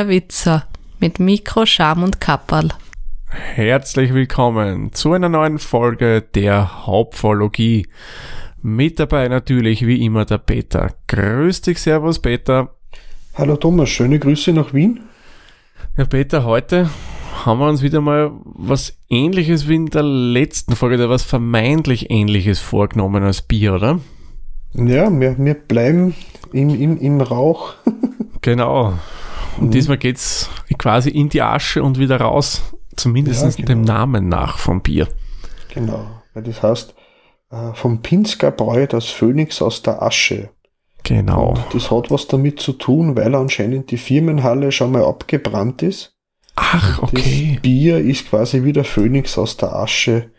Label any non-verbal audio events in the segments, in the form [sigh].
der Witzer mit Mikro, Scham und Kapperl. Herzlich willkommen zu einer neuen Folge der Hauptphologie. Mit dabei natürlich wie immer der Peter. Grüß dich, Servus Peter. Hallo Thomas, schöne Grüße nach Wien. Ja, Peter, heute haben wir uns wieder mal was ähnliches wie in der letzten Folge, oder was vermeintlich ähnliches vorgenommen als Bier, oder? Ja, wir, wir bleiben im, im, im Rauch. [laughs] genau. Und mhm. diesmal es quasi in die Asche und wieder raus, zumindest ja, genau. dem Namen nach vom Bier. Genau, weil das heißt äh, vom Pinsker Bräu das Phönix aus der Asche. Genau. Und das hat was damit zu tun, weil anscheinend die Firmenhalle schon mal abgebrannt ist. Ach, okay. Das Bier ist quasi wie der Phönix aus der Asche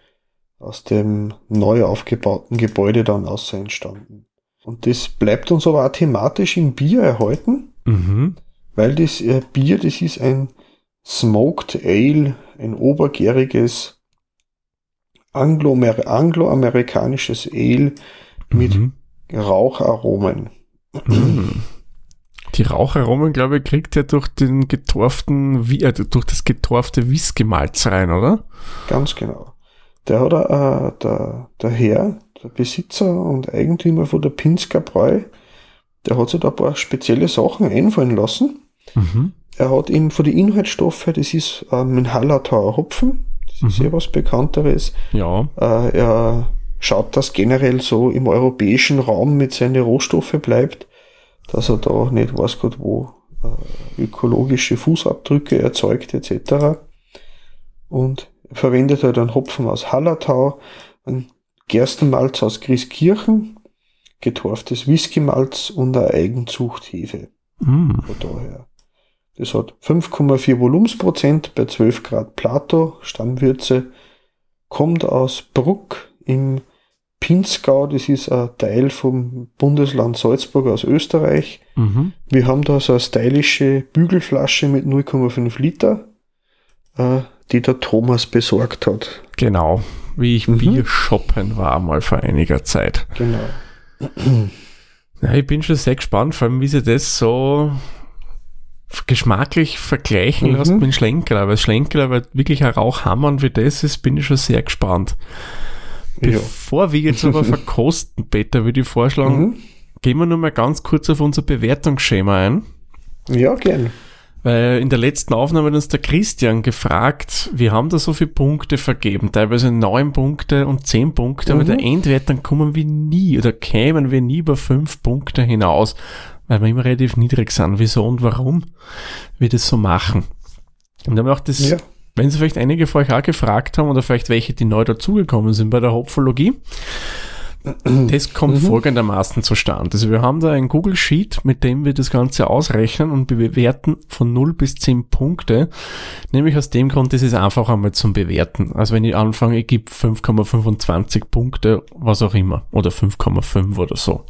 aus dem neu aufgebauten Gebäude dann außer entstanden. Und das bleibt uns aber auch thematisch im Bier erhalten, mhm. Weil das äh, Bier, das ist ein Smoked Ale, ein obergäriges angloamerikanisches Ale mit mhm. Raucharomen. Mhm. [clears throat] Die Raucharomen, glaube ich, kriegt er durch den getorften, äh, durch das getorfte Whisky-Malz rein, oder? Ganz genau. Der hat äh, der, der Herr, der Besitzer und Eigentümer von der Pinsker Bräu, der hat sich da ein paar spezielle Sachen einfallen lassen. Mhm. Er hat ihm von den Inhaltsstoffen, das ist ähm, ein Hallertauer Hopfen, das ist mhm. sehr was Bekannteres. Ja. Äh, er schaut, dass generell so im europäischen Raum mit seinen Rohstoffen bleibt, dass er da nicht weiß Gott wo äh, ökologische Fußabdrücke erzeugt etc. Und verwendet halt einen Hopfen aus Hallertau, ein Gerstenmalz aus Grieskirchen, getorftes Whiskymalz und eine Eigenzuchthefe. Mm. Von daher. Das hat 5,4 Volumensprozent bei 12 Grad Plato, Stammwürze, kommt aus Bruck im Pinzgau, das ist ein Teil vom Bundesland Salzburg aus Österreich. Mhm. Wir haben da so eine stylische Bügelflasche mit 0,5 Liter. Äh, die der Thomas besorgt hat. Genau, wie ich mhm. Bier shoppen war mal vor einiger Zeit. Genau. Ja, ich bin schon sehr gespannt, vor allem wie sie das so geschmacklich vergleichen mhm. lässt mit Schlenkerler, weil Schlenkerler weil wirklich ein Rauchhammer wie das ist, bin ich schon sehr gespannt. Bevor ja. wir jetzt aber verkosten, Peter, würde ich vorschlagen, mhm. gehen wir nur mal ganz kurz auf unser Bewertungsschema ein. Ja, gerne. Weil in der letzten Aufnahme hat uns der Christian gefragt, wir haben da so viele Punkte vergeben, teilweise neun Punkte und zehn Punkte, mhm. aber der Endwert, dann kommen wir nie oder kämen wir nie über fünf Punkte hinaus, weil wir immer relativ niedrig sind. Wieso und warum wir das so machen? Und dann auch das, ja. wenn Sie vielleicht einige von euch auch gefragt haben oder vielleicht welche, die neu dazugekommen sind bei der Hopfologie, das kommt mhm. folgendermaßen zustande. Also wir haben da ein Google Sheet, mit dem wir das Ganze ausrechnen und bewerten von 0 bis 10 Punkte. Nämlich aus dem Grund, das ist einfach einmal zum Bewerten. Also wenn ich anfange, ich gebe 5,25 Punkte, was auch immer, oder 5,5 oder so.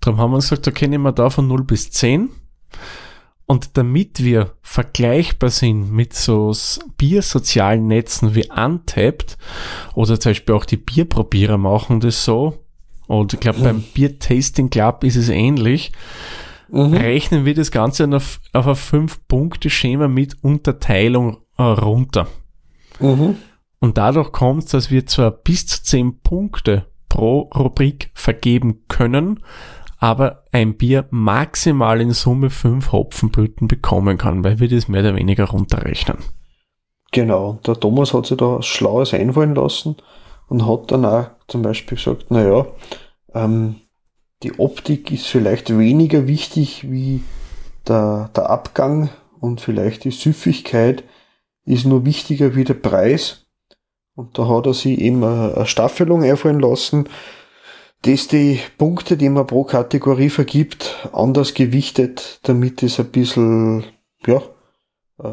Darum haben wir uns gesagt, okay, nehmen wir da von 0 bis 10 und damit wir vergleichbar sind mit so biersozialen Netzen wie Untapped oder zum Beispiel auch die Bierprobierer machen das so, und ich glaube, beim Bier Tasting Club ist es ähnlich, mhm. rechnen wir das Ganze auf, auf ein 5-Punkte-Schema mit Unterteilung äh, runter. Mhm. Und dadurch kommt es, dass wir zwar bis zu 10 Punkte pro Rubrik vergeben können, aber ein Bier maximal in Summe fünf Hopfenblüten bekommen kann, weil wir das mehr oder weniger runterrechnen. Genau, der Thomas hat sich da was Schlaues einfallen lassen und hat dann auch zum Beispiel gesagt, naja, ähm, die Optik ist vielleicht weniger wichtig wie der, der Abgang und vielleicht die Süffigkeit ist nur wichtiger wie der Preis. Und da hat er sich eben eine Staffelung einfallen lassen, dass die Punkte, die man pro Kategorie vergibt, anders gewichtet, damit es ein bisschen, ja, äh,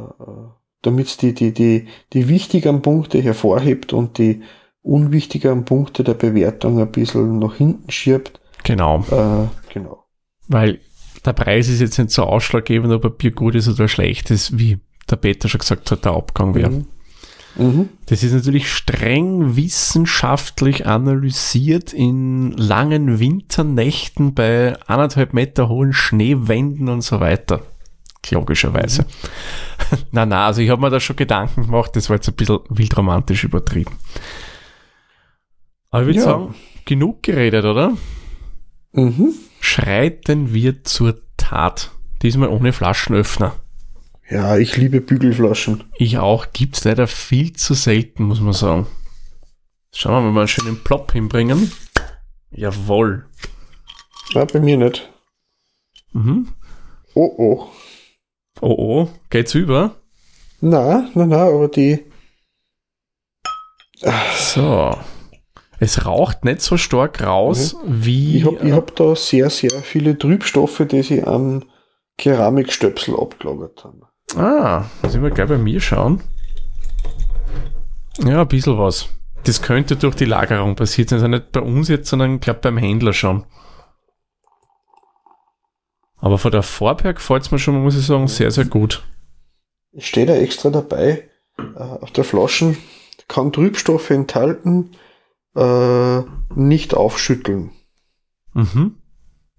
damit es die, die, die, die wichtigeren Punkte hervorhebt und die unwichtigeren Punkte der Bewertung ein bisschen nach hinten schiebt. Genau. Äh, genau. Weil der Preis ist jetzt nicht so ausschlaggebend, ob ein Bier gut ist oder schlecht ist, wie der Peter schon gesagt hat, der Abgang wäre. Mhm. Mhm. Das ist natürlich streng wissenschaftlich analysiert in langen Winternächten bei anderthalb Meter hohen Schneewänden und so weiter. Logischerweise. [laughs] na, na, also ich habe mir da schon Gedanken gemacht, das war jetzt ein bisschen wild romantisch übertrieben. Aber ich würde Ja. sagen, genug geredet, oder? Mhm. Schreiten wir zur Tat. Diesmal ohne Flaschenöffner. Ja, ich liebe Bügelflaschen. Ich auch, gibt's leider viel zu selten, muss man sagen. Schauen wir mal, wir einen schönen Plop hinbringen. Jawohl. Ja, bei mir nicht. Mhm. Oh, oh. Oh oh, geht's über? Na, na, na, aber die. So. Es raucht nicht so stark raus wie. Ich habe ich hab da sehr, sehr viele Trübstoffe, die sie an Keramikstöpsel abgelagert haben. Ah, müssen wir gleich bei mir schauen. Ja, ein bisschen was. Das könnte durch die Lagerung passiert sein. Also nicht bei uns jetzt, sondern ich glaube beim Händler schon. Aber von der her gefällt es mir schon, muss ich sagen, sehr, sehr gut. Es steht da extra dabei, äh, auf der Flasche kann Trübstoffe enthalten, äh, nicht aufschütteln. Mhm.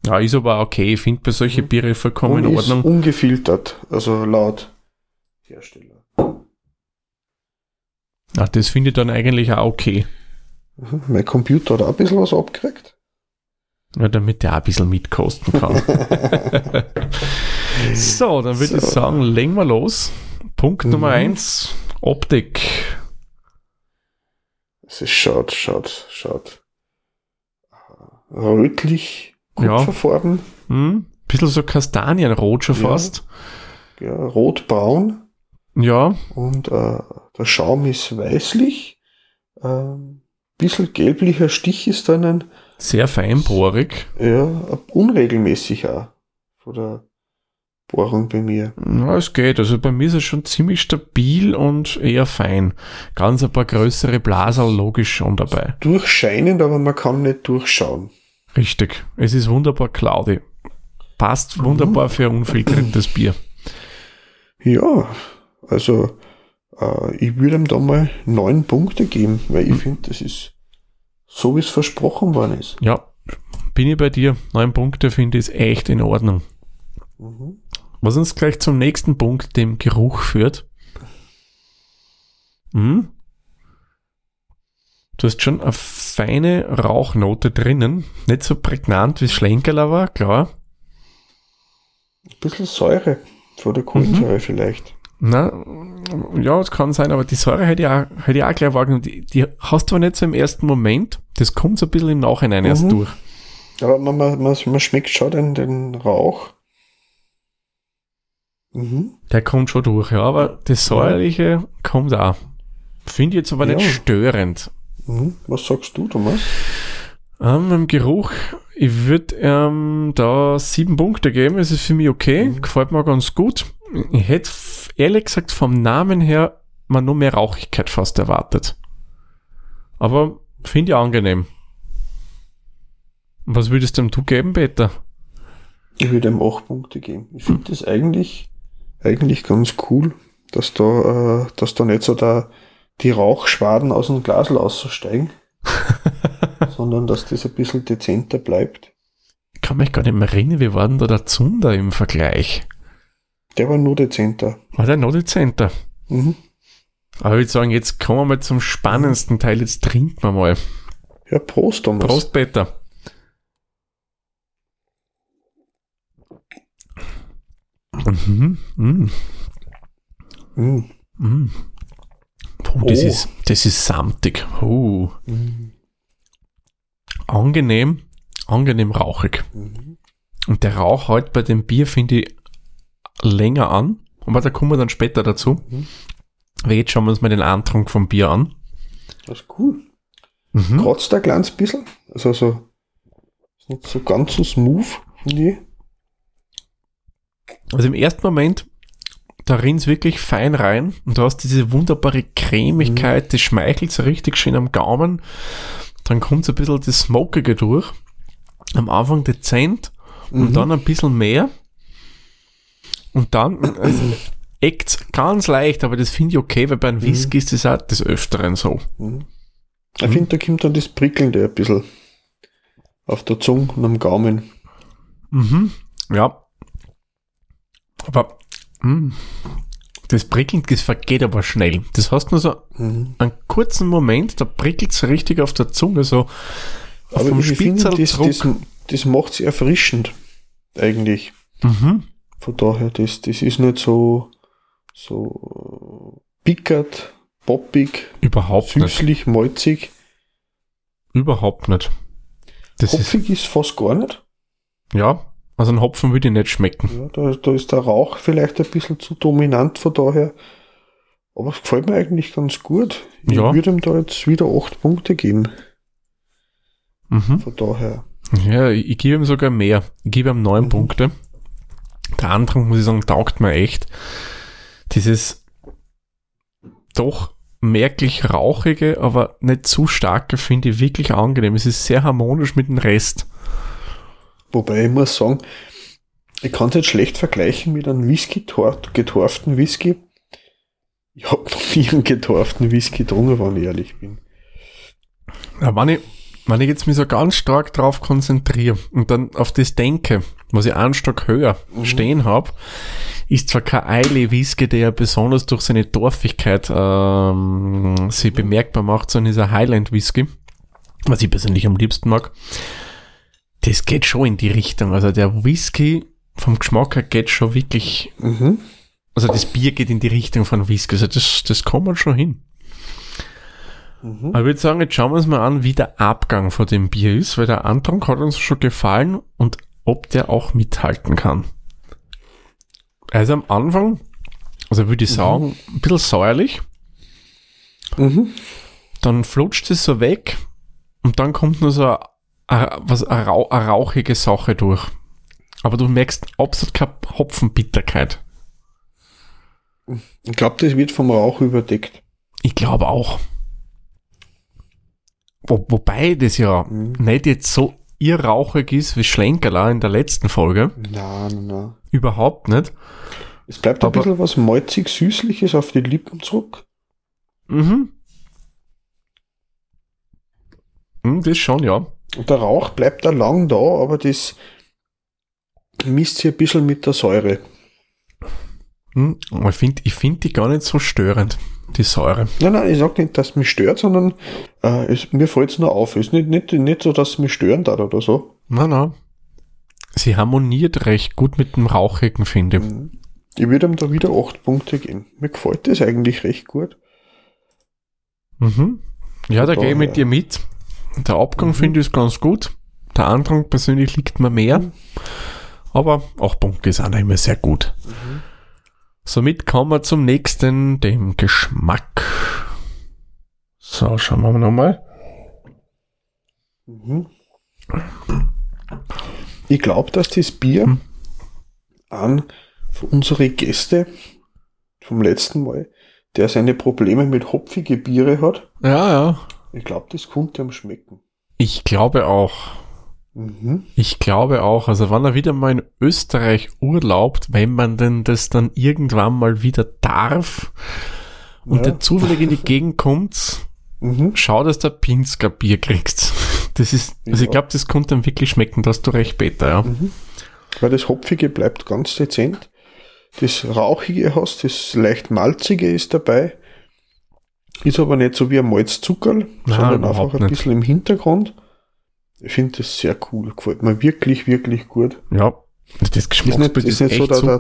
Ja, ist aber okay. Ich finde bei solchen Biere vollkommen Und in ist Ordnung. ungefiltert, also laut Hersteller. Ja, das finde ich dann eigentlich auch okay. Mhm. Mein Computer hat auch ein bisschen was abgekriegt. Ja, damit der auch ein bisschen mitkosten kann. [laughs] so, dann würde ich So. sagen, legen wir los. Punkt Nummer Mhm. eins Optik. Es ist schaut, schaut, schaut. Rötlich, Ja. kupferfarben, Hm? Bisschen so Kastanienrot schon Ja. fast. ja, rotbraun Ja, und äh, der Schaum ist weißlich. Ähm, bisschen gelblicher Stich ist dann sehr feinporig. ja, unregelmäßig auch von der Bohrung bei mir. Ja, es geht. Also bei mir ist es schon ziemlich stabil und eher fein. Ganz ein paar größere Blaser logisch schon dabei. Durchscheinend, aber man kann nicht durchschauen. Richtig. Es ist wunderbar cloudy. Passt wunderbar für ein unfiltriertes Bier. Ja, also äh, ich würde ihm da mal neun Punkte geben, weil ich finde, das ist so, wie es versprochen worden ist. Ja, bin ich bei dir. Neun Punkte finde ich ist echt in Ordnung. Mhm. Was uns gleich zum nächsten Punkt, dem Geruch führt. Hm? Du hast schon eine feine Rauchnote drinnen. Nicht so prägnant wie Schlenkerler war, klar. Ein bisschen Säure von der Kohlensäure vielleicht. Na, ja, es kann sein, aber die Säure hätte ich auch, hätte ich auch gleich wahrgenommen. Die, die hast du aber nicht so im ersten Moment. Das kommt so ein bisschen im Nachhinein erst Mhm. durch. Aber man, man, man, man schmeckt schon den, den Rauch. Mhm. Der kommt schon durch, ja, aber das Säuerliche kommt auch. Finde ich jetzt aber nicht Ja. störend. Mhm. Was sagst du, Thomas? Ähm, im Geruch, ich würde ähm, da sieben Punkte geben. Es ist für mich okay, Mhm. gefällt mir ganz gut. Ich hätte ehrlich gesagt vom Namen her mal nur mehr Rauchigkeit fast erwartet. Aber finde ich angenehm. Was würdest denn du geben, Peter? Ich würde ihm acht Punkte geben. Ich finde das eigentlich, eigentlich ganz cool, dass da, äh, dass da nicht so da die Rauchschwaden aus dem Glasl aussteigen, [laughs] sondern dass das ein bisschen dezenter bleibt. Ich kann mich gar nicht mehr erinnern, wie war denn da der Zunder im Vergleich? Der war nur dezenter. War der noch dezenter? Mhm. Aber ich würde sagen, jetzt kommen wir mal zum spannendsten Teil. Jetzt trinken wir mal. Ja, Prost, Thomas. Prost, Peter. Mhm. Mhm. Mhm. Puh, das, Oh. ist, das ist samtig. Uh. Mhm. Angenehm, angenehm rauchig. Mhm. Und der Rauch halt bei dem Bier finde ich länger an. Aber da kommen wir dann später dazu. Mhm. Weil jetzt schauen wir uns mal den Antrunk vom Bier an. Das ist cool. Mhm. Kratzt ein kleines bisschen. Also so, ist nicht so ganz so smooth, finde ich. Also im ersten Moment, da rinnt's wirklich fein rein und du hast diese wunderbare Cremigkeit, das schmeichelt so richtig schön am Gaumen. Dann kommt so ein bisschen das Smokige durch. Am Anfang dezent und Mhm. dann ein bisschen mehr. Und dann also, eckt's ganz leicht, aber das finde ich okay, weil bei einem Whisky ist das auch des Öfteren so. Mhm. Ich finde, da kommt dann das Prickelnde ein bisschen auf der Zunge und am Gaumen. Mhm. Ja. Aber. Das prickelt, das vergeht aber schnell. Das hast nur so Mhm. einen kurzen Moment, da prickelt es richtig auf der Zunge, so Aber vom ich finde, Spitzel das, das, das macht es erfrischend, eigentlich. Mhm. Von daher, das, das ist nicht so, so pickert, poppig, Überhaupt nicht. süßlich, malzig. Überhaupt nicht. Das ist, Hopfig ist fast gar nicht. ja, also ein Hopfen würde ich nicht schmecken. Ja, da, da ist der Rauch vielleicht ein bisschen zu dominant von daher. Aber es gefällt mir eigentlich ganz gut. Ich Ja. würde ihm da jetzt wieder acht Punkte geben. Mhm. Von daher. Ja, ich, ich gebe ihm sogar mehr. Ich gebe ihm neun Mhm. Punkte. Der Andrang, muss ich sagen, taugt mir echt. Dieses doch merklich rauchige, aber nicht zu starke, finde ich wirklich angenehm. Es ist sehr harmonisch mit dem Rest. Wobei ich muss sagen, ich kann es jetzt schlecht vergleichen mit einem Whisky, tor- getorften Whisky. Ich habe noch nie einen getorften Whisky getrunken, wenn ich ehrlich bin. Ja, wenn ich, wenn ich jetzt mich so ganz stark drauf konzentriere und dann auf das denke, was ich einen Stock höher Mhm. stehen habe, ist zwar kein Eile Whisky, der ja besonders durch seine Dorfigkeit ähm, sich bemerkbar macht, sondern ist ein Highland Whisky, was ich persönlich am liebsten mag. Das geht schon in die Richtung. Also der Whisky vom Geschmack her geht schon wirklich, Mhm. also das Bier geht in die Richtung von Whisky. Also das, das kommt man schon hin. Mhm. Aber ich würde sagen, jetzt schauen wir uns mal an, wie der Abgang von dem Bier ist, weil der Antrunk hat uns schon gefallen und ob der auch mithalten kann. Also am Anfang, also würde ich sagen, ein bisschen säuerlich, Mhm. dann flutscht es so weg und dann kommt nur so a, a, was, a, rau, a rauchige Sache durch. Aber du merkst absolut keine Hopfenbitterkeit. Ich glaube, das wird vom Rauch überdeckt. Ich glaube auch. Wo, wobei das ja Mhm. nicht jetzt so irrauchig ist wie Schlenkerla in der letzten Folge. Na, na. Überhaupt nicht. Es bleibt ein Aber- bisschen was malzig-süßliches auf die Lippen zurück. Mhm. Hm, das schon, ja. Und der Rauch bleibt da lang da, aber das misst sich ein bisschen mit der Säure. Hm, Ich finde ich find die gar nicht so störend, die Säure. Nein, nein, ich sage nicht, dass es mich stört, sondern äh, es, mir fällt es nur auf. Es ist nicht, nicht, nicht so, dass es mich stören darf oder so. Na, na. Sie harmoniert recht gut mit dem Rauchigen, finde ich. Mhm. Ich würde ihm da wieder 8 Punkte geben. Mir gefällt das eigentlich recht gut. Mhm. Ja, da gehe ich mit dir mit. Der Abgang Mhm. finde ich ganz gut. Der Andrang persönlich liegt mir mehr. Mhm. Aber auch Punkte ist auch immer sehr gut. Somit kommen wir zum nächsten, dem Geschmack. So, schauen wir nochmal. Mhm. Ich glaube, dass das Bier Hm. an für unsere Gäste vom letzten Mal, der seine Probleme mit hopfige Biere hat, Ja, ja. Ich glaube, das konnte ihm schmecken. Ich glaube auch. Mhm. Ich glaube auch. Also wenn er wieder mal in Österreich urlaubt, wenn man denn das dann irgendwann mal wieder darf und Ja. der zufällig in die [laughs] Gegend kommt, Mhm. schau, dass du ein Pinsker Bier kriegst. Das ist, also ich Ja. glaube, das konnte dann wirklich schmecken, da hast du recht, Peter, ja. Mhm. Weil das Hopfige bleibt ganz dezent. Das Rauchige hast, das leicht Malzige ist dabei. Ist aber nicht so wie ein Malzzuckerl, Nein, sondern einfach ein nicht. bisschen im Hintergrund. Ich finde das sehr cool. Gefällt mir wirklich, wirklich gut. Ja, das Ist nicht, Geschmacksbild ist nicht so der,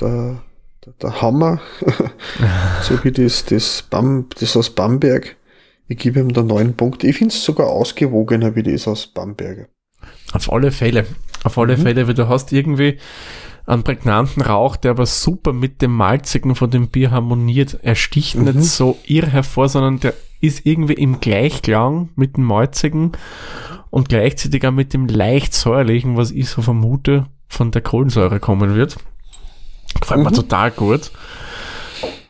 der, der, der Hammer, [laughs] so wie das, das, Bam, das aus Bamberg. Ich gebe ihm da neun Punkte. Ich finde es sogar ausgewogener wie das aus Bamberger. Auf alle Fälle. Auf alle Mhm. Fälle, weil du hast irgendwie einen prägnanten Rauch, der aber super mit dem Malzigen von dem Bier harmoniert. Er sticht Mhm. nicht so irr hervor, sondern der ist irgendwie im Gleichklang mit dem Malzigen und gleichzeitig auch mit dem leicht säuerlichen, was ich so vermute, von der Kohlensäure kommen wird. Gefällt mir Mhm. total gut.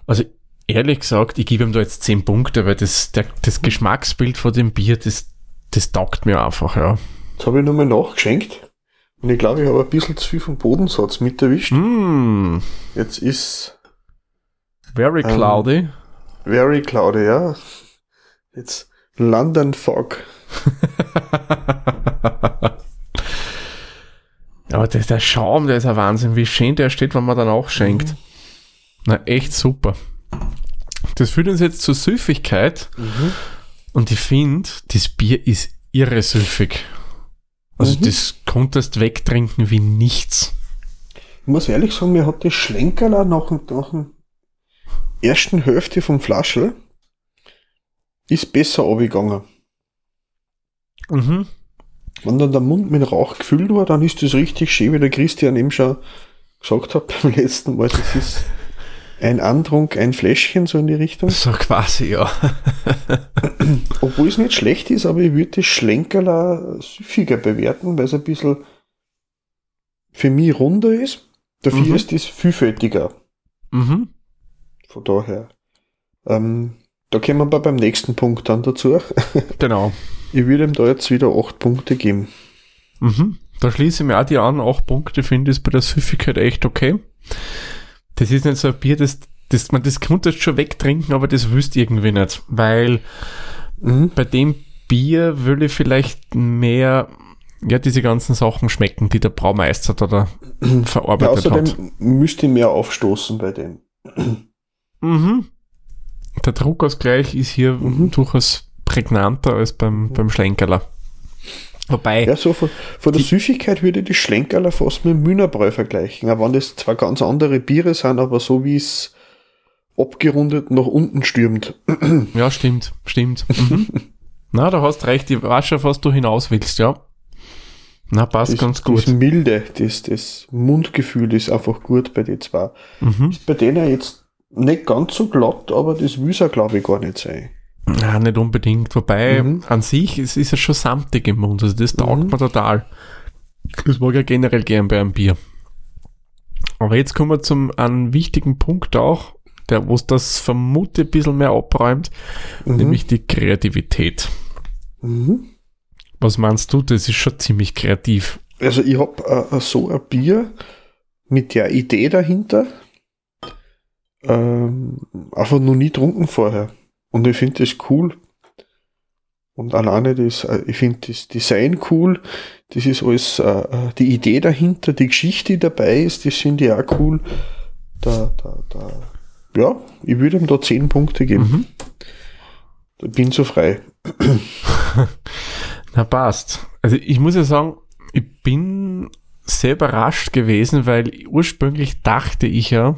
Also ehrlich gesagt, ich gebe ihm da jetzt 10 Punkte, weil das, der, das Geschmacksbild von dem Bier, das, das taugt mir einfach, ja. Jetzt habe ich nochmal nachgeschenkt. Und ich glaube, ich habe ein bisschen zu viel vom Bodensatz mit erwischt. Mm, Jetzt ist very Ähm, cloudy. very cloudy, ja. Jetzt London Fog. [laughs] aber der, der Schaum, der ist ein Wahnsinn, wie schön der steht, wenn man dann auch schenkt. Mhm. Na, echt super. Das führt uns jetzt zur Süffigkeit. Mhm. Und ich finde, das Bier ist irre süffig. Also mhm. das konntest wegtrinken wie nichts. Ich muss ehrlich sagen, mir hat das Schlenkerler nach, nach der ersten Hälfte vom Flaschel ist besser abgegangen. Mhm. Wenn dann der Mund mit Rauch gefüllt war, dann ist das richtig schön, wie der Christian eben schon gesagt hat beim letzten Mal. Das ist ein Antrunk, ein Fläschchen, so in die Richtung. So quasi, ja. [clears throat] Obwohl es nicht schlecht ist, aber ich würde das Schlenkerler süffiger bewerten, weil es ein bisschen für mich runder ist. Dafür mhm. ist es vielfältiger. Mhm. Von daher. Ähm, da kommen wir beim nächsten Punkt dann dazu. [laughs] Genau. Ich würde ihm da jetzt wieder 8 Punkte geben. Mhm. Da schließe ich mir auch die an. 8 Punkte finde ich bei der Süffigkeit echt okay. Das ist nicht so ein Bier, das, das man das könntest schon wegtrinken, aber das wüsst irgendwie nicht. Weil mhm. bei dem Bier ich vielleicht mehr ja, diese ganzen Sachen schmecken, die der Braumeister da, da verarbeitet ja, außerdem hat. müsste mehr aufstoßen bei dem. Mhm. Der Druckausgleich ist hier mhm. durchaus prägnanter als beim, mhm. beim Schlenkerler. Wobei. Ja, so von, von der Süffigkeit würde ich die Schlenkerler fast mit dem Mühnerbräu vergleichen. Auch wenn das zwar ganz andere Biere sind, aber so wie es abgerundet nach unten stürmt. [clears throat] Ja, stimmt, stimmt. Mhm. [laughs] Na, da hast recht, ich weiß schon, was du hinaus willst, ja. Na, passt das, ganz gut. Das Milde, das, das Mundgefühl ist einfach gut bei den zwei. Mhm. Ist bei denen jetzt nicht ganz so glatt, aber das will glaube ich, gar nicht sein. Ja, nicht unbedingt. Wobei, mhm. an sich es ist es schon samtig im Mund. Also das taugt mhm. mir total. Das mag ich generell gern bei einem Bier. Aber jetzt kommen wir zum einen wichtigen Punkt auch, der, wo es das vermute ein bisschen mehr abräumt, mhm. nämlich die Kreativität. Mhm. Was meinst du? Das ist schon ziemlich kreativ. Also ich habe äh, so ein Bier mit der Idee dahinter ähm, einfach noch nie trunken vorher. Und ich finde das cool. Und alleine das, äh, ich finde das Design cool. Das ist alles, äh, äh, die Idee dahinter, die Geschichte, die dabei ist, das finde ich auch cool. Da, da, da, ja, ich würde ihm da 10 Punkte geben. Mhm. Ich bin so frei. [laughs] Na passt. Also ich muss ja sagen, ich bin sehr überrascht gewesen, weil ursprünglich dachte ich ja,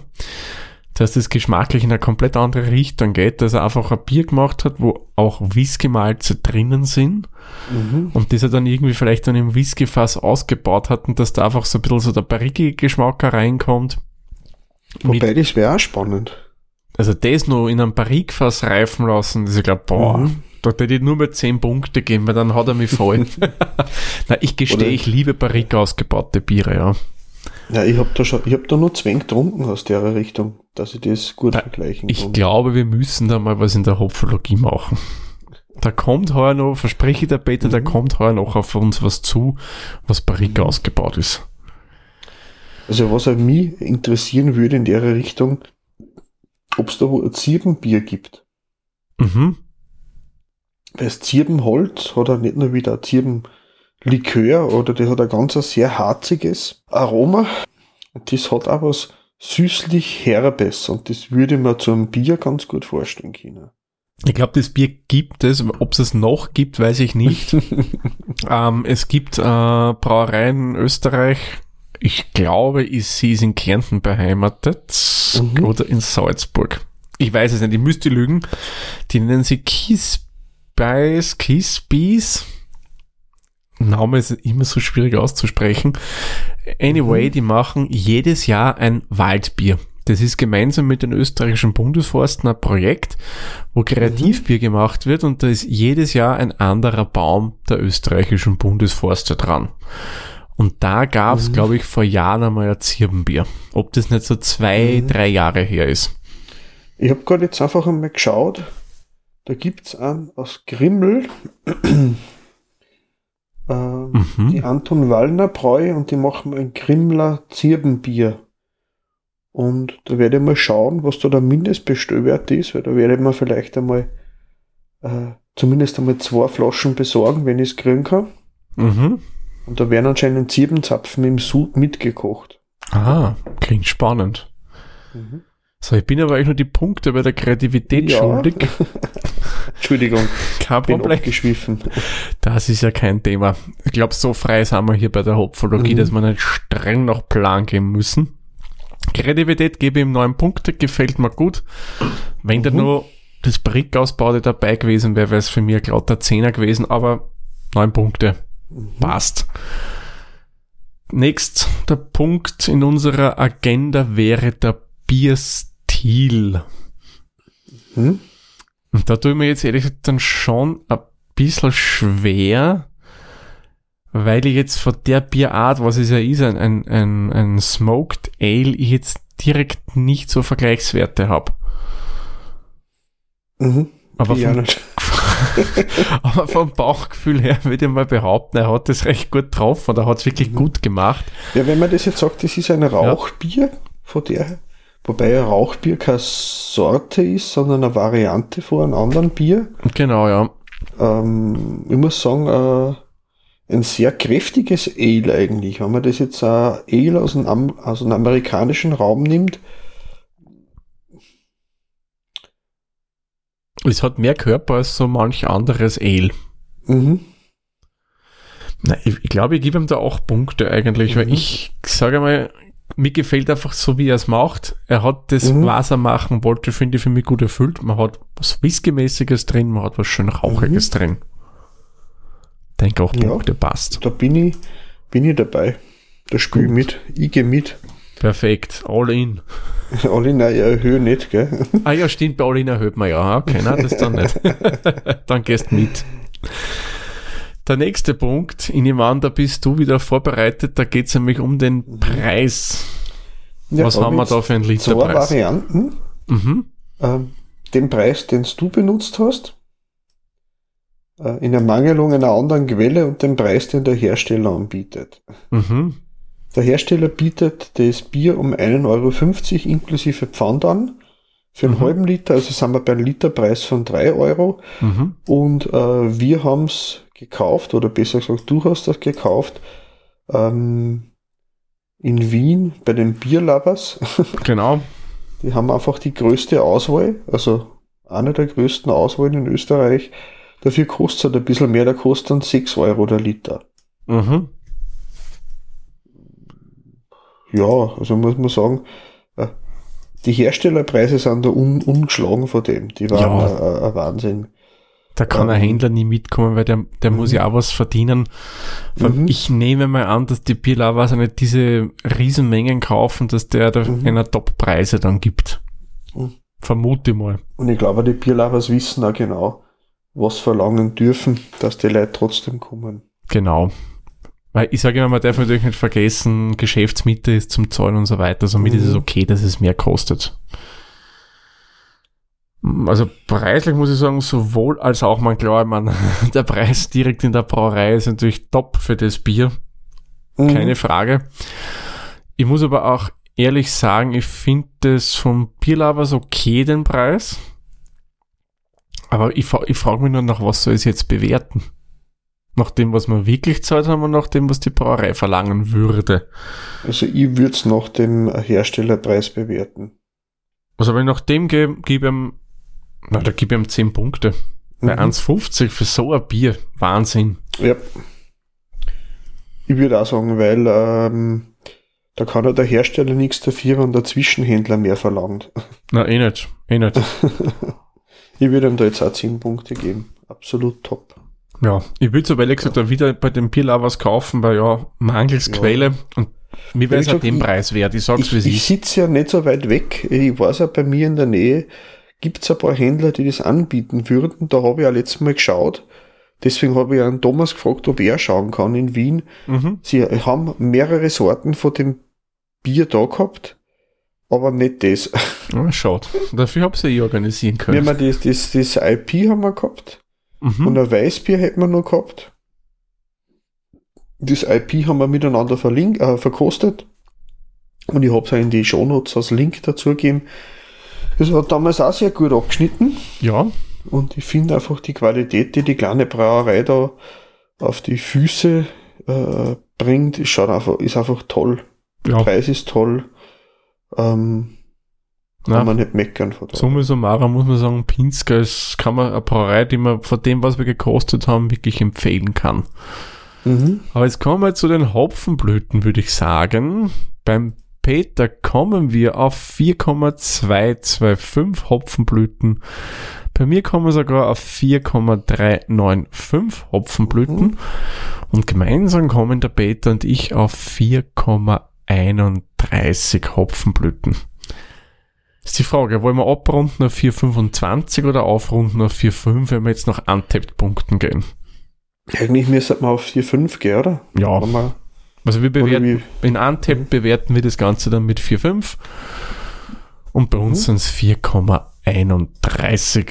dass das geschmacklich in eine komplett andere Richtung geht, dass er einfach ein Bier gemacht hat, wo auch Whisky-Malze drinnen sind mhm. und das er dann irgendwie vielleicht dann im Whisky-Fass ausgebaut hat und dass da einfach so ein bisschen so der barrige Geschmack reinkommt. Wobei, das wäre auch spannend. Also das nur in einem Barrikfass reifen lassen, das ich glaube, boah, mhm. da hätte ich nur mit 10 Punkte geben, weil dann hat er mich voll. [laughs] Na, ich gestehe, ich liebe Barrik ausgebaute Biere, ja. Ja, ich habe da schon, ich habe da nur Zwäng getrunken aus der Richtung, dass ich das gut da, vergleichen kann. Ich glaube, wir müssen da mal was in der Hopfologie machen. Da kommt heuer noch, verspreche ich der Peter, mhm. da kommt heuer noch auf uns was zu, was Barrique mhm. ausgebaut ist. Also was mich interessieren würde in der Richtung, ob es da wo ein Zirbenbier gibt. Mhm. Weil das Zirbenholz hat er nicht nur wieder ein Zirben Likör oder das hat ein ganz sehr harziges Aroma. Und das hat auch was süßlich Herbes und das würde man zu einem Bier ganz gut vorstellen können. Ich glaube, das Bier gibt es. Ob es es noch gibt, weiß ich nicht. [laughs] ähm, es gibt äh, Brauereien in Österreich. Ich glaube, ist, sie ist in Kärnten beheimatet mhm. oder in Salzburg. Ich weiß es nicht, ich müsste lügen. Die nennen sie Kiesbeis, Kiesbies. Name ist immer so schwierig auszusprechen. Anyway, mhm. die machen jedes Jahr ein Waldbier. Das ist gemeinsam mit den österreichischen Bundesforsten ein Projekt, wo Kreativbier mhm. gemacht wird und da ist jedes Jahr ein anderer Baum der österreichischen Bundesforste dran. Und da gab es, mhm. glaube ich, vor Jahren einmal ein Zirbenbier. Ob das nicht so zwei, mhm. drei Jahre her ist. Ich habe gerade jetzt einfach einmal geschaut. Da gibt es einen aus Grimmel. Äh, mhm. die Anton Wallner Bräu und die machen ein Grimmler Zirbenbier. Und da werde ich mal schauen, was da der Mindestbestellwert ist, weil da werde ich mir vielleicht einmal äh, zumindest einmal zwei Flaschen besorgen, wenn ich es kriegen kann. Mhm. Und da werden anscheinend Zirbenzapfen im Sud mitgekocht. Ah, klingt spannend. Mhm. So, ich bin aber eigentlich nur die Punkte bei der Kreativität Ja. schuldig. [laughs] Entschuldigung, Kein bin Problem. abgeschwiffen. Das ist ja kein Thema. Ich glaube, so frei sind wir hier bei der Hopfologie, Mhm. dass wir nicht streng nach Plan gehen müssen. Kreativität gebe ihm neun Punkte, gefällt mir gut. Wenn da Mhm. nur das Brickausbaude dabei gewesen wäre, wäre es für mich ein glatter Zehner gewesen, aber neun Punkte. Mhm. Passt. Nächst, der Punkt in unserer Agenda wäre der Bierstil. Hm? Und da tue ich mir jetzt ehrlich gesagt dann schon ein bisschen schwer, weil ich jetzt von der Bierart, was es ja ist, ein, ein, ein, ein Smoked Ale, ich jetzt direkt nicht so Vergleichswerte habe. Mhm. Aber, Ja, vom, [laughs] aber vom Bauchgefühl her würde ich mal behaupten, er hat das recht gut drauf und er hat es wirklich Mhm. gut gemacht. ja, wenn man das jetzt sagt, das ist ein Rauchbier von der, wobei ein Rauchbier keine Sorte ist, sondern eine Variante von einem anderen Bier. Genau, ja. Ähm, ich muss sagen, äh, ein sehr kräftiges Ale eigentlich. Wenn man das jetzt ein Ale aus dem, Am- aus dem amerikanischen Raum nimmt, Es hat mehr Körper als so manch anderes Ale. mhm. Na, ich, ich glaube, ich gebe ihm da auch Punkte eigentlich, weil Mhm. ich sage mal, mir gefällt einfach so, wie er es macht. Er hat das, Mhm. was er machen wollte, finde ich für mich gut erfüllt. Man hat was Whisky-mäßiges drin, man hat was schön Rauchiges drin. Denke auch Mhm. Ja. Punkte passt. da bin ich, bin ich dabei. Da spiele ich mit. Ich gehe mit. Perfekt. All in. [laughs] Alle in einer Höhe nicht, gell? Ah ja, stimmt, bei All in erhöht man ja. Okay, nein, das dann nicht. [laughs] dann gehst mit. Der nächste Punkt, an, da bist du wieder vorbereitet, da geht es nämlich um den Preis. Ja, Was hab haben wir da für einen Zwei Literpreis? Varianten. Mhm. Ähm, den Preis, den du benutzt hast, äh, in Ermangelung einer anderen Quelle und den Preis, den der Hersteller anbietet. Mhm. Der Hersteller bietet das Bier um 1,50 Euro inklusive Pfand an. Für einen Mhm. halben Liter, also sind wir bei einem Literpreis von 3 Euro. Mhm. Und äh, wir haben es gekauft, oder besser gesagt, du hast das gekauft, ähm, in Wien bei den Bierlovers. [laughs] Genau. Die haben einfach die größte Auswahl, also eine der größten Auswahlen in Österreich. Dafür kostet es halt ein bisschen mehr, da kostet dann 6 Euro der Liter. Mhm. Ja, also muss man sagen, äh, die Herstellerpreise sind da un ungeschlagen von dem. Die waren Ja. äh, ein Wahnsinn. Da kann Ähm. ein Händler nie mitkommen, weil der, der muss ja auch was verdienen. Mhm. Ich nehme mal an, dass die Bierlavas nicht diese Riesenmengen kaufen, dass der da Mhm. einer Top-Preise dann gibt. Mhm. Vermute mal. Und ich glaube, die Bierlovers wissen auch genau, was verlangen dürfen, dass die Leute trotzdem kommen. Genau. Weil ich sage immer, man darf natürlich nicht vergessen, Geschäftsmitte ist zum Zahlen und so weiter. Somit Mhm. ist es okay, dass es mehr kostet. Also preislich muss ich sagen, sowohl als auch, man klar, mein, [laughs] der Preis direkt in der Brauerei ist natürlich top für das Bier. Mhm. Keine Frage. Ich muss aber auch ehrlich sagen, ich finde es vom Bierlavers okay, den Preis. Aber ich, ich frage mich nur, nach was soll ich es jetzt bewerten? Nach dem, was man wirklich zahlt, haben wir nach dem, was die Brauerei verlangen würde. Also ich würde es nach dem Herstellerpreis bewerten. Also wenn ich nach dem gebe, gebe ich na, da gebe ich ihm 10 Punkte. Bei Mhm. 1,50 für so ein Bier. Wahnsinn. Ja. Ich würde auch sagen, weil ähm, da kann ja der Hersteller nichts dafür, wenn der Zwischenhändler mehr verlangt. [laughs] Na, eh nicht. Eh nicht. [laughs] Ich würde ihm da jetzt auch 10 Punkte geben. Absolut top. Ja, ich will so ehrlich gesagt auch wieder bei dem Bierler was kaufen, weil ja, mangels Ja. Und mir wäre es gesagt, den ich- Preis wert. Ich sag's, wie es Ich, ich sitze ja nicht so weit weg. Ich weiß ja, bei mir in der Nähe gibt es ein paar Händler, die das anbieten würden. Da habe ich auch letztes Mal geschaut. Deswegen habe ich einen Thomas gefragt, ob er schauen kann in Wien. Mhm. Sie haben mehrere Sorten von dem Bier da gehabt, aber nicht das. Ja, schaut. Dafür habe ich eh organisieren Wir können. haben das, das, das IP haben wir gehabt Mhm. und ein Weißbier hätten wir noch gehabt. Das IP haben wir miteinander verlink, äh, verkostet und ich habe es in die Shownotes als Link dazu gegeben. Das hat damals auch sehr gut abgeschnitten Ja, und ich finde einfach die Qualität, die die kleine Brauerei da auf die Füße äh, bringt, ist, einfach, ist einfach toll. Der Ja. Preis ist toll. Ähm, kann man nicht meckern von da. Summa summarum muss man sagen, Pinsker ist, kann man eine Brauerei, die man von dem, was wir gekostet haben, wirklich empfehlen kann. Mhm. Aber jetzt kommen wir zu den Hopfenblüten, würde ich sagen. Beim Peter kommen wir auf 4,225 Hopfenblüten. Bei mir kommen wir sogar auf 4,395 Hopfenblüten. Und gemeinsam kommen der Peter und ich auf 4,31 Hopfenblüten. Ist die Frage, wollen wir abrunden auf 4,25 oder aufrunden auf 4,5, wenn wir jetzt nach Untapped-Punkten gehen? Eigentlich müsste man auf 4,5 gehen, oder? Ja, also wir bewerten, in Untap bewerten wir das Ganze dann mit 4,5 und bei uns sind es 4,31,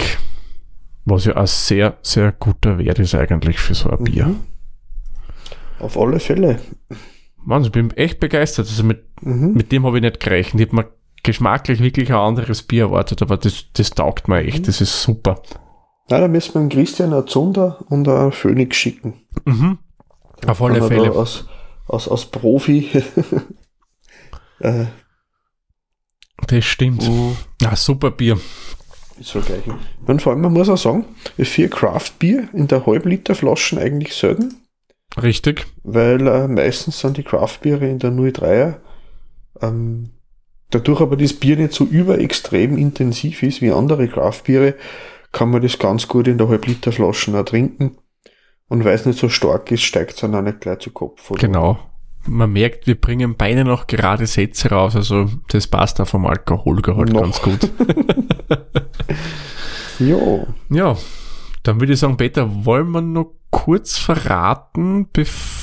was ja ein sehr, sehr guter Wert ist eigentlich für so ein Bier. Mhm. Auf alle Fälle. Wahnsinn, ich bin echt begeistert. Also mit, Mhm. mit dem habe ich nicht gerechnet. Ich habe mir geschmacklich wirklich ein anderes Bier erwartet, aber das, das taugt mir echt. Das ist super. Na, da müssen wir einen Christian, einen Zunder und einen Phoenix schicken. Mhm. Auf alle Fälle. da Als, als Profi. [laughs] äh, Das stimmt. mhm. Ja, super Bier. ist so gleich. Man, vor allem, man muss auch sagen, vier Craft-Bier in der Halbliter-Flaschen eigentlich selten, Richtig. weil äh, meistens sind die Craft-Biere in der 03er, ähm, dadurch aber das Bier nicht so überextrem intensiv ist wie andere Craft-Biere, kann man das ganz gut in der Halbliter-Flaschen auch trinken. Und weil es nicht so stark ist, steigt es dann auch nicht gleich zu Kopf. Oder? Genau. Man merkt, wir bringen beide noch gerade Sätze raus, also das passt auch vom Alkoholgehalt Noch. ganz gut. [laughs] Jo. Ja, dann würde ich sagen, Peter, wollen wir noch kurz verraten,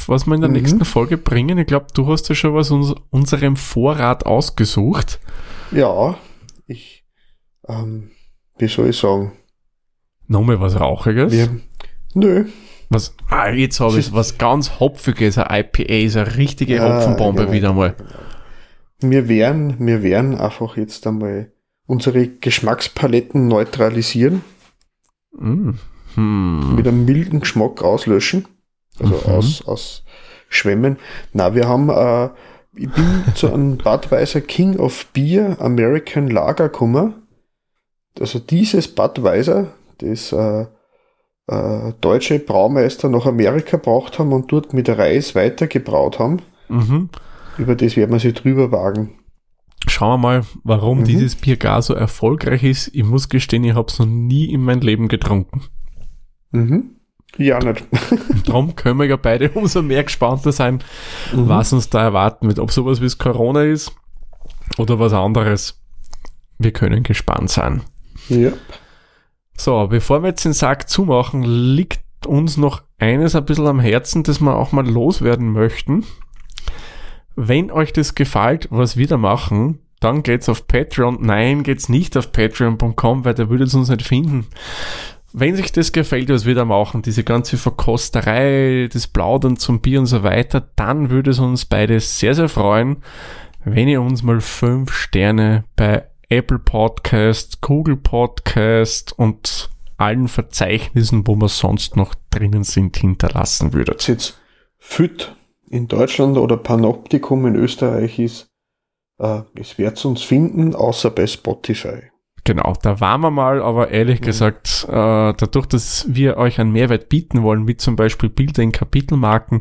was wir in der Mhm. nächsten Folge bringen? Ich glaube, du hast ja schon was uns unserem Vorrat ausgesucht. Ja, ich, ähm, wie soll ich sagen? Nochmal was Rauchiges. Wir, nö. Was, ah, jetzt habe ich was ganz Hopfiges, ein IPA, ist eine richtige Ja, Hopfenbombe genau. wieder mal. Wir werden, wir werden einfach jetzt einmal unsere Geschmackspaletten neutralisieren, Mm. Hm. mit einem milden Geschmack auslöschen, also Mhm. aus, aus Schwemmen. Na, wir haben, äh, ich bin [laughs] zu einem Budweiser King of Beer American Lager gekommen. Also dieses Budweiser, das äh, äh, deutsche Braumeister nach Amerika gebracht haben und dort mit Reis weitergebraut haben. Mhm. Über das werden wir sich drüber wagen. Schauen wir mal, warum Mhm. dieses Bier gar so erfolgreich ist. Ich muss gestehen, ich habe es noch nie in meinem Leben getrunken. Mhm. Ja, nicht. [laughs] Darum können wir ja beide [laughs] umso mehr gespannter sein, Mhm. was uns da erwarten wird. Ob sowas wie es Corona ist oder was anderes. Wir können gespannt sein. Ja. So, bevor wir jetzt den Sack zumachen, liegt uns noch eines ein bisschen am Herzen, das wir auch mal loswerden möchten. Wenn euch das gefällt, was wir da machen, dann geht's auf Patreon. Nein, geht's nicht auf patreon.com, weil da würdet ihr uns nicht finden. Wenn sich das gefällt, was wir da machen, diese ganze Verkosterei, das Plaudern zum Bier und so weiter, dann würde es uns beide sehr, sehr freuen, wenn ihr uns mal fünf Sterne bei Apple Podcast, Google Podcast und allen Verzeichnissen, wo wir sonst noch drinnen sind, hinterlassen es jetzt FIT in Deutschland oder Panoptikum in Österreich ist, äh, es wird uns finden, außer bei Spotify. Genau, da waren wir mal, aber ehrlich Mhm. gesagt, äh, dadurch, dass wir euch einen Mehrwert bieten wollen, wie zum Beispiel Bilder in Kapitelmarken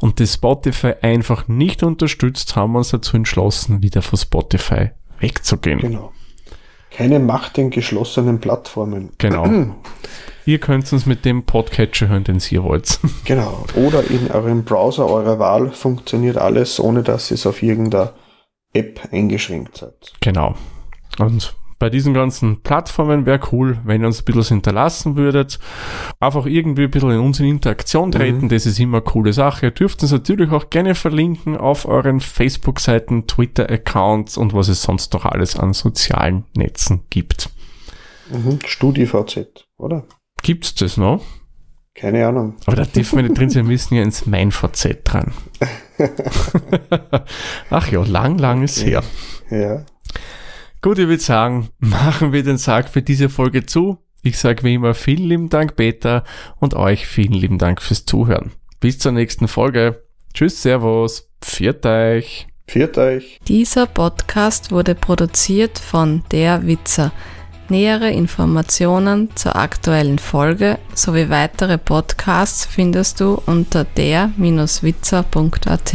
und das Spotify einfach nicht unterstützt, haben wir uns dazu entschlossen, wieder von Spotify wegzugehen. Genau. Keine Macht den geschlossenen Plattformen. Genau. [clears throat] Ihr könnt uns mit dem Podcatcher hören, den ihr wollt. [laughs] Genau. Oder in eurem Browser eurer Wahl funktioniert alles, ohne dass ihr es auf irgendeiner App eingeschränkt seid. Genau. Und bei diesen ganzen Plattformen wäre cool, wenn ihr uns ein bisschen hinterlassen würdet. Einfach irgendwie ein bisschen in uns in Interaktion treten. Das ist immer eine coole Sache. Ihr dürft uns natürlich auch gerne verlinken auf euren Facebook-Seiten, Twitter-Accounts und was es sonst noch alles an sozialen Netzen gibt. Mhm. StudiVZ, oder? Gibt's das noch? Keine Ahnung. Aber da dürfen wir nicht drin sein, wir müssen ja ins MeinVZ dran. [laughs] Ach ja, lang, lang ist her. Ja. Gut, ich würde sagen, [laughs] machen wir den Sack für diese Folge zu. Ich sage wie immer vielen lieben Dank, Peter, und euch vielen lieben Dank fürs Zuhören. Bis zur nächsten Folge. Tschüss, Servus, pfiat euch. Pfiat euch. Dieser Podcast wurde produziert von Der Witzer. Nähere Informationen zur aktuellen Folge sowie weitere Podcasts findest du unter der-witzer.at.